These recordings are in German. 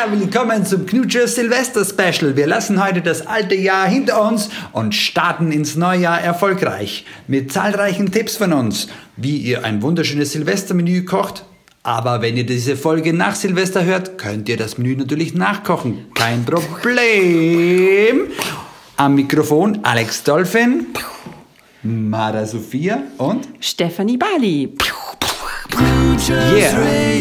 Ja, willkommen zum Knutscher Silvester Special. Wir lassen heute das alte Jahr hinter uns und starten ins neue Jahr erfolgreich. Mit zahlreichen Tipps von uns, wie ihr ein wunderschönes Silvestermenü kocht. Aber wenn ihr diese Folge nach Silvester hört, könnt ihr das Menü natürlich nachkochen. Kein Problem. Am Mikrofon Alex Dolphin, Mara Sophia und Stephanie Bali. Yeah. Hi.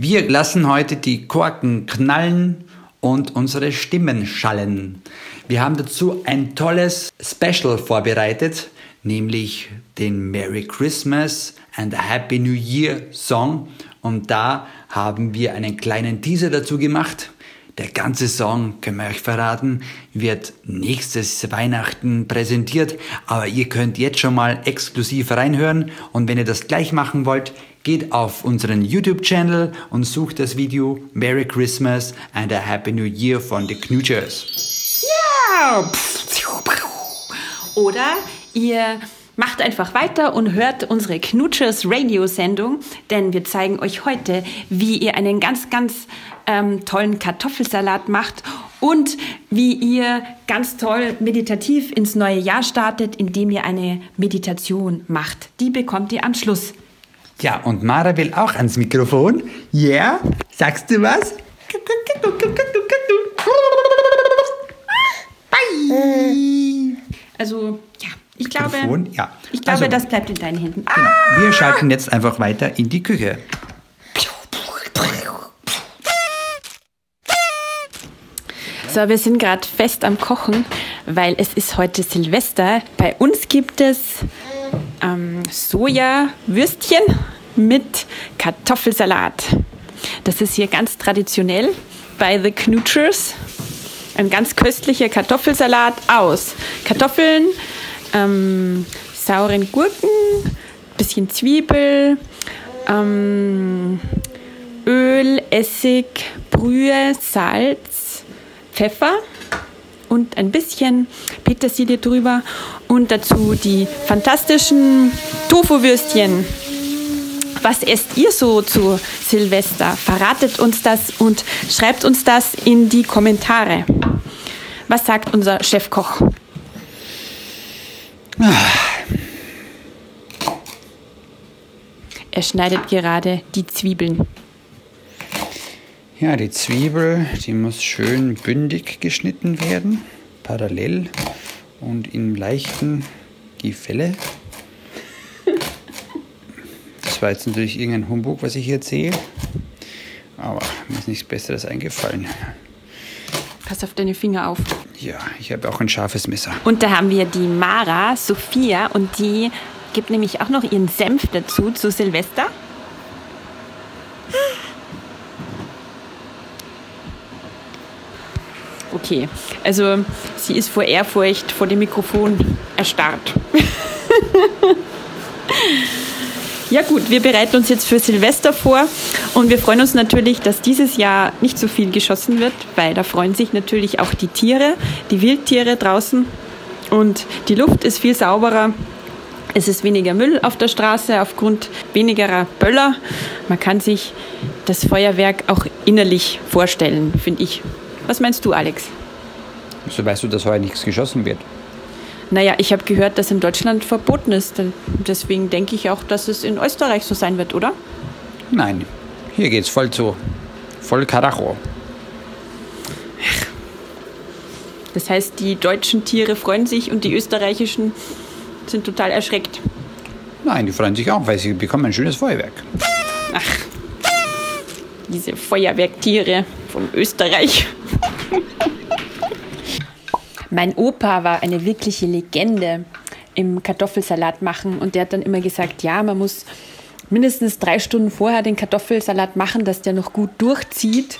Wir lassen heute die Korken knallen und unsere Stimmen schallen. Wir haben dazu ein tolles Special vorbereitet, nämlich den Merry Christmas and a Happy New Year Song. Und da haben wir einen kleinen Teaser dazu gemacht. Der ganze Song, können wir euch verraten, wird nächstes Weihnachten präsentiert, aber ihr könnt jetzt schon mal exklusiv reinhören und wenn ihr das gleich machen wollt, geht auf unseren YouTube-Channel und sucht das Video Merry Christmas and a Happy New Year von The Knutschers. Ja. Oder ihr macht einfach weiter und hört unsere Knutschers Radio-Sendung, denn wir zeigen euch heute, wie ihr einen ganz, ganz ähm, tollen Kartoffelsalat macht und wie ihr ganz toll meditativ ins neue Jahr startet, indem ihr eine Meditation macht. Die bekommt ihr am Schluss. Ja, und Mara will auch ans Mikrofon. Ja, yeah? sagst du was? Bye. Also, ja, ich glaube, Mikrofon, ja. ich glaube Also- das bleibt in deinen Händen. Genau. Wir schalten jetzt einfach weiter in die Küche. So, wir sind gerade fest am Kochen, weil es ist heute Silvester. Bei uns gibt es ähm, Sojawürstchen mit Kartoffelsalat. Das ist hier ganz traditionell bei The Knutschers. Ein ganz köstlicher Kartoffelsalat aus Kartoffeln, ähm, sauren Gurken, bisschen Zwiebel, ähm, Öl, Essig, Brühe, Salz, Pfeffer und ein bisschen Petersilie drüber und dazu die fantastischen Tofu-Würstchen. Was esst ihr so zu Silvester? Verratet uns das und schreibt uns das in die Kommentare. Was sagt unser Chefkoch? Er schneidet gerade die Zwiebeln. Ja, die Zwiebel, die muss schön bündig geschnitten werden, parallel und in leichten Gefälle. Das war jetzt natürlich irgendein Humbug, was ich hier erzähle, aber mir ist nichts Besseres eingefallen. Pass auf deine Finger auf. Ja, ich habe auch ein scharfes Messer. Und da haben wir die Mara, Sophia, und die gibt nämlich auch noch ihren Senf dazu zu Silvester. Okay, also sie ist vor Ehrfurcht vor dem Mikrofon erstarrt. Ja gut, wir bereiten uns jetzt für Silvester vor und wir freuen uns natürlich, dass dieses Jahr nicht so viel geschossen wird, weil da freuen sich natürlich auch die Tiere, die Wildtiere draußen und die Luft ist viel sauberer. Es ist weniger Müll auf der Straße aufgrund wenigerer Böller. Man kann sich das Feuerwerk auch innerlich vorstellen, finde ich. Was meinst du, Alex? So weißt du, dass heute nichts geschossen wird. Naja, ich habe gehört, dass in Deutschland verboten ist. Deswegen denke ich auch, dass es in Österreich so sein wird, oder? Nein, hier geht's voll zu. Voll Karacho. Das heißt, die deutschen Tiere freuen sich und die österreichischen sind total erschreckt. Nein, die freuen sich auch, weil sie bekommen ein schönes Feuerwerk. Ach, diese Feuerwerktiere von Österreich. Mein Opa war eine wirkliche Legende im Kartoffelsalat machen und der hat dann immer gesagt, ja, man muss mindestens drei Stunden vorher den Kartoffelsalat machen, dass der noch gut durchzieht.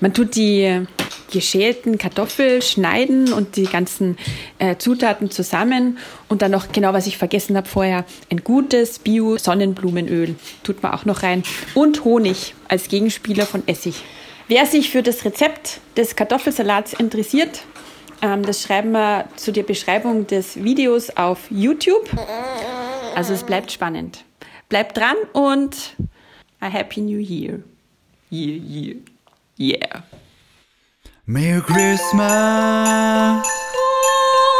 Man tut die geschälten Kartoffeln schneiden und die ganzen äh, Zutaten zusammen und dann noch, genau was ich vergessen habe vorher, ein gutes Bio-Sonnenblumenöl tut man auch noch rein und Honig als Gegenspieler von Essig. Wer sich für das Rezept des Kartoffelsalats interessiert, das schreiben wir zu der Beschreibung des Videos auf YouTube. Also es bleibt spannend. Bleibt dran und a Happy New Year. Year, year. Yeah. Merry Christmas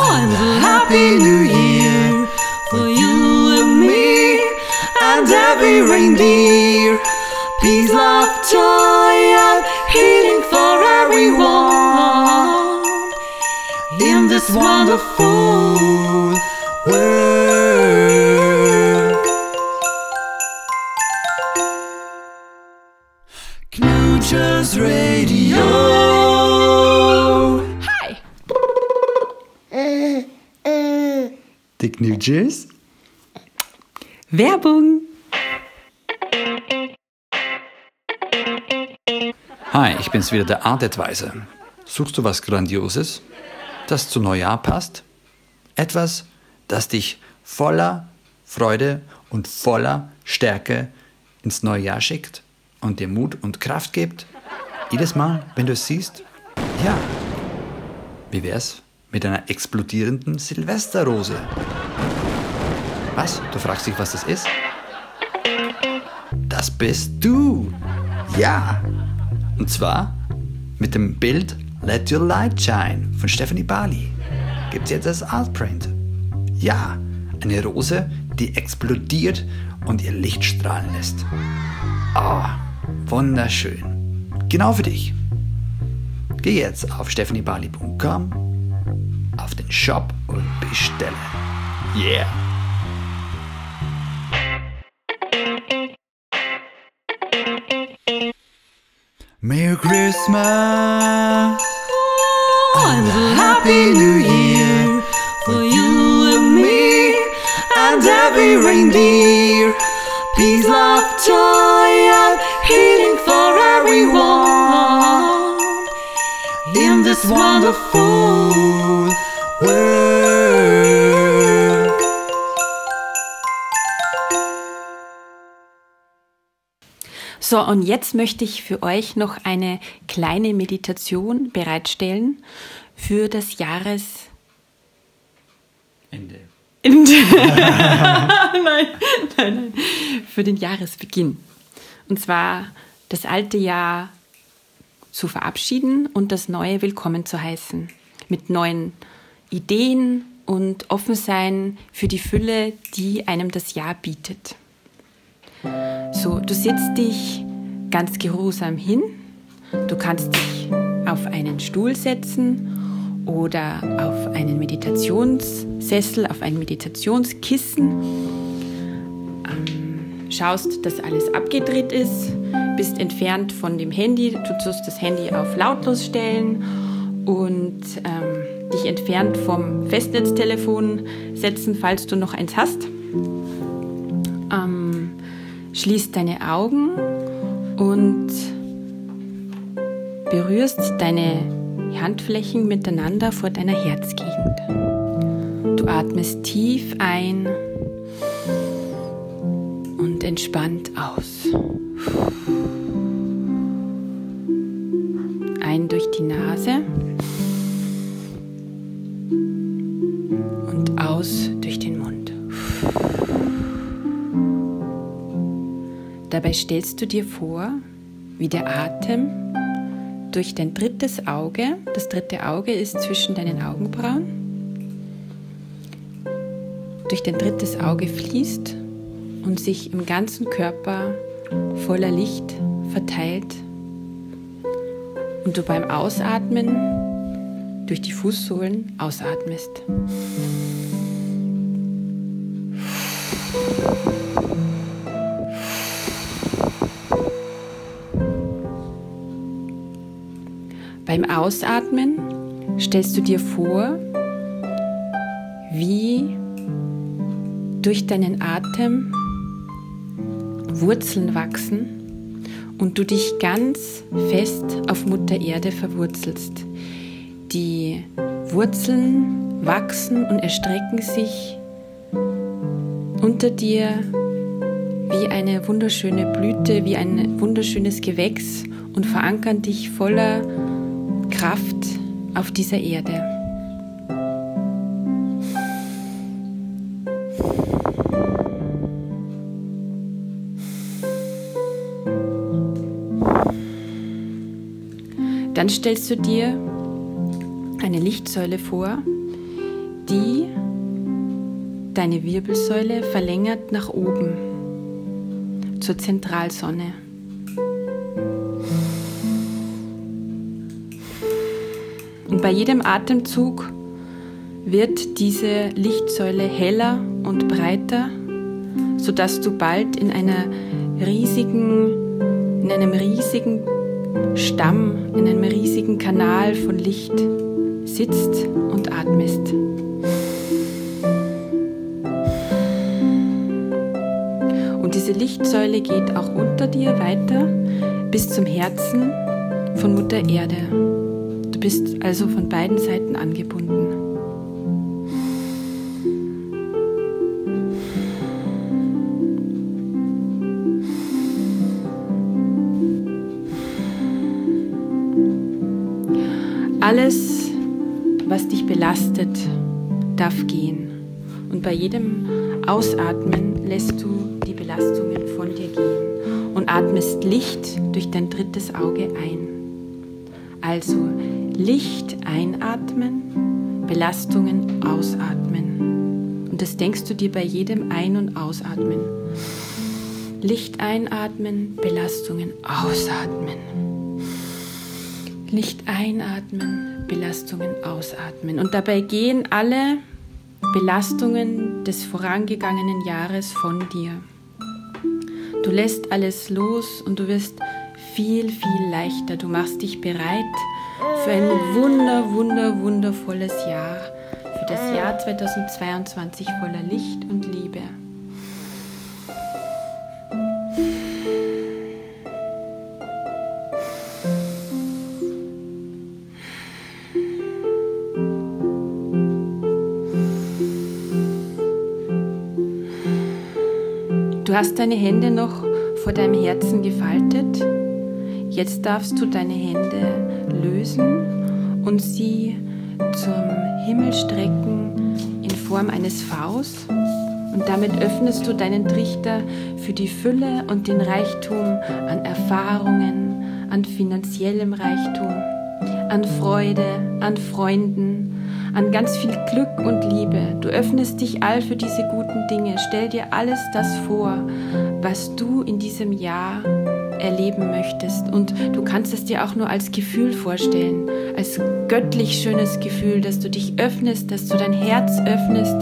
and a Happy New Year for you and me and every reindeer. Peace, love, joy, and healing for everyone in this wonderful world. Knutches Radio. Hi! Die Knutches? Werbung! Hi, ich bin's wieder, der Art Advisor. Suchst du was Grandioses, das zu Neujahr passt? Etwas, das dich voller Freude und voller Stärke ins neue Jahr schickt und dir Mut und Kraft gibt? Jedes Mal, wenn du es siehst? Ja. Wie wär's mit einer explodierenden Silvesterrose? Was? Du fragst dich, was das ist? Das bist du. Ja. Und zwar mit dem Bild Let Your Light Shine von Stephanie Bali. Gibt's jetzt als Artprint. Ja, eine Rose, die explodiert und ihr Licht strahlen lässt. Ah, wunderschön. Genau für dich. Geh jetzt auf stephaniebali.com, auf den Shop und bestelle. Yeah. Merry Christmas and a Happy New Year for you and me and every reindeer. Peace, love, joy, and healing for everyone in this wonderful So, und jetzt möchte ich für euch noch eine kleine Meditation bereitstellen für das Jahres. Ende. nein, nein, nein. Für den Jahresbeginn. Und zwar das alte Jahr zu verabschieden und das neue willkommen zu heißen. Mit neuen Ideen und offen sein für die Fülle, die einem das Jahr bietet. So, du setzt dich ganz geruhsam hin. Du kannst dich auf einen Stuhl setzen oder auf einen Meditationssessel, auf ein Meditationskissen. Ähm, schaust, dass alles abgedreht ist, bist entfernt von dem Handy. Du tust das Handy auf lautlos stellen und ähm, dich entfernt vom Festnetztelefon setzen, falls du noch eins hast. Schließt deine Augen und berührst deine Handflächen miteinander vor deiner Herzgegend. Du atmest tief ein und entspannt aus. Ein durch die Nase Dabei stellst du dir vor, wie der Atem durch dein drittes Auge, das dritte Auge ist zwischen deinen Augenbrauen, durch dein drittes Auge fließt und sich im ganzen Körper voller Licht verteilt und du beim Ausatmen durch die Fußsohlen ausatmest. Beim Ausatmen stellst du dir vor, wie durch deinen Atem Wurzeln wachsen und du dich ganz fest auf Mutter Erde verwurzelst. Die Wurzeln wachsen und erstrecken sich unter dir wie eine wunderschöne Blüte, wie ein wunderschönes Gewächs und verankern dich voller Kraft auf dieser Erde. Dann stellst du dir eine Lichtsäule vor, die deine Wirbelsäule verlängert nach oben zur Zentralsonne. Und bei jedem Atemzug wird diese Lichtsäule heller und breiter, sodass du bald in einer riesigen, in einem riesigen Stamm, in einem riesigen Kanal von Licht sitzt und atmest. Und diese Lichtsäule geht auch unter dir weiter bis zum Herzen von Mutter Erde. Du bist also von beiden Seiten angebunden. Alles, was dich belastet, darf gehen. Und bei jedem Ausatmen lässt du die Belastungen von dir gehen und atmest Licht durch dein drittes Auge ein. Also Licht einatmen, Belastungen ausatmen. Und das denkst du dir bei jedem Ein- und Ausatmen. Licht einatmen, Belastungen ausatmen. Licht einatmen, Belastungen ausatmen. Und dabei gehen alle Belastungen des vorangegangenen Jahres von dir. Du lässt alles los und du wirst viel, viel leichter. Du machst dich bereit für ein wunder, wunder, wundervolles Jahr. Für das Jahr 2022 voller Licht und Liebe. Du hast deine Hände noch vor deinem Herzen gefaltet. Jetzt darfst du deine Hände lösen und sie zum Himmel strecken in Form eines Vs. Und damit öffnest du deinen Trichter für die Fülle und den Reichtum an Erfahrungen, an finanziellem Reichtum, an Freude, an Freunden, an ganz viel Glück und Liebe. Du öffnest dich all für diese guten Dinge. Stell dir alles das vor, was du in diesem Jahr erleben möchtest. Und du kannst es dir auch nur als Gefühl vorstellen, als göttlich schönes Gefühl, dass du dich öffnest, dass du dein Herz öffnest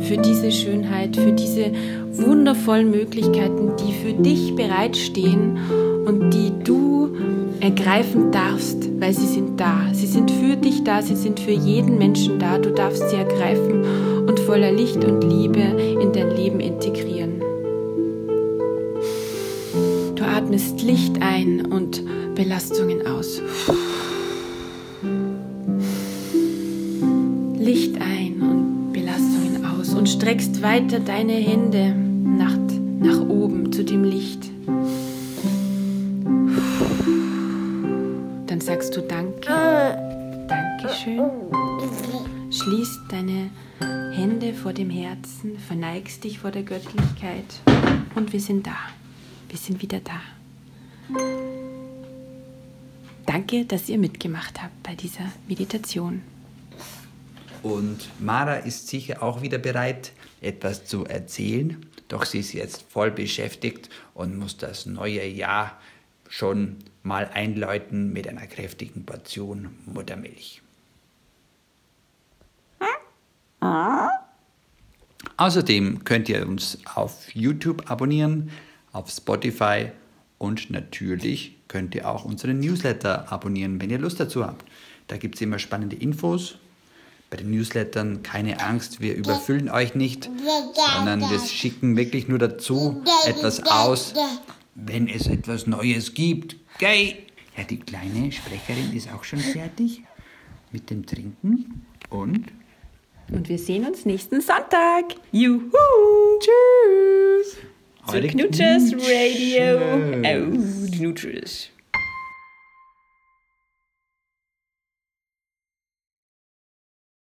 für diese Schönheit, für diese wundervollen Möglichkeiten, die für dich bereitstehen und die du ergreifen darfst, weil sie sind da. Sie sind für dich da, sie sind für jeden Menschen da. Du darfst sie ergreifen und voller Licht und Liebe in dein Leben integrieren. Atmest Licht ein und Belastungen aus. Licht ein und Belastungen aus und streckst weiter deine Hände nach, nach oben zu dem Licht. Dann sagst du Danke. Dankeschön. Schließt deine Hände vor dem Herzen, verneigst dich vor der Göttlichkeit und wir sind da. Wir sind wieder da. Danke, dass ihr mitgemacht habt bei dieser Meditation. Und Mara ist sicher auch wieder bereit, etwas zu erzählen. Doch sie ist jetzt voll beschäftigt und muss das neue Jahr schon mal einläuten mit einer kräftigen Portion Muttermilch. Außerdem könnt ihr uns auf YouTube abonnieren, auf Spotify und natürlich könnt ihr auch unseren Newsletter abonnieren, wenn ihr Lust dazu habt. Da gibt es immer spannende Infos. Bei den Newslettern keine Angst, wir überfüllen euch nicht, sondern wir schicken wirklich nur dazu etwas aus, wenn es etwas Neues gibt. Gay! Ja, die kleine Sprecherin ist auch schon fertig mit dem Trinken und Und wir sehen uns nächsten Sonntag. Juhu! tschüss! Zu Knutschers Radio. Oh, die Knutschers.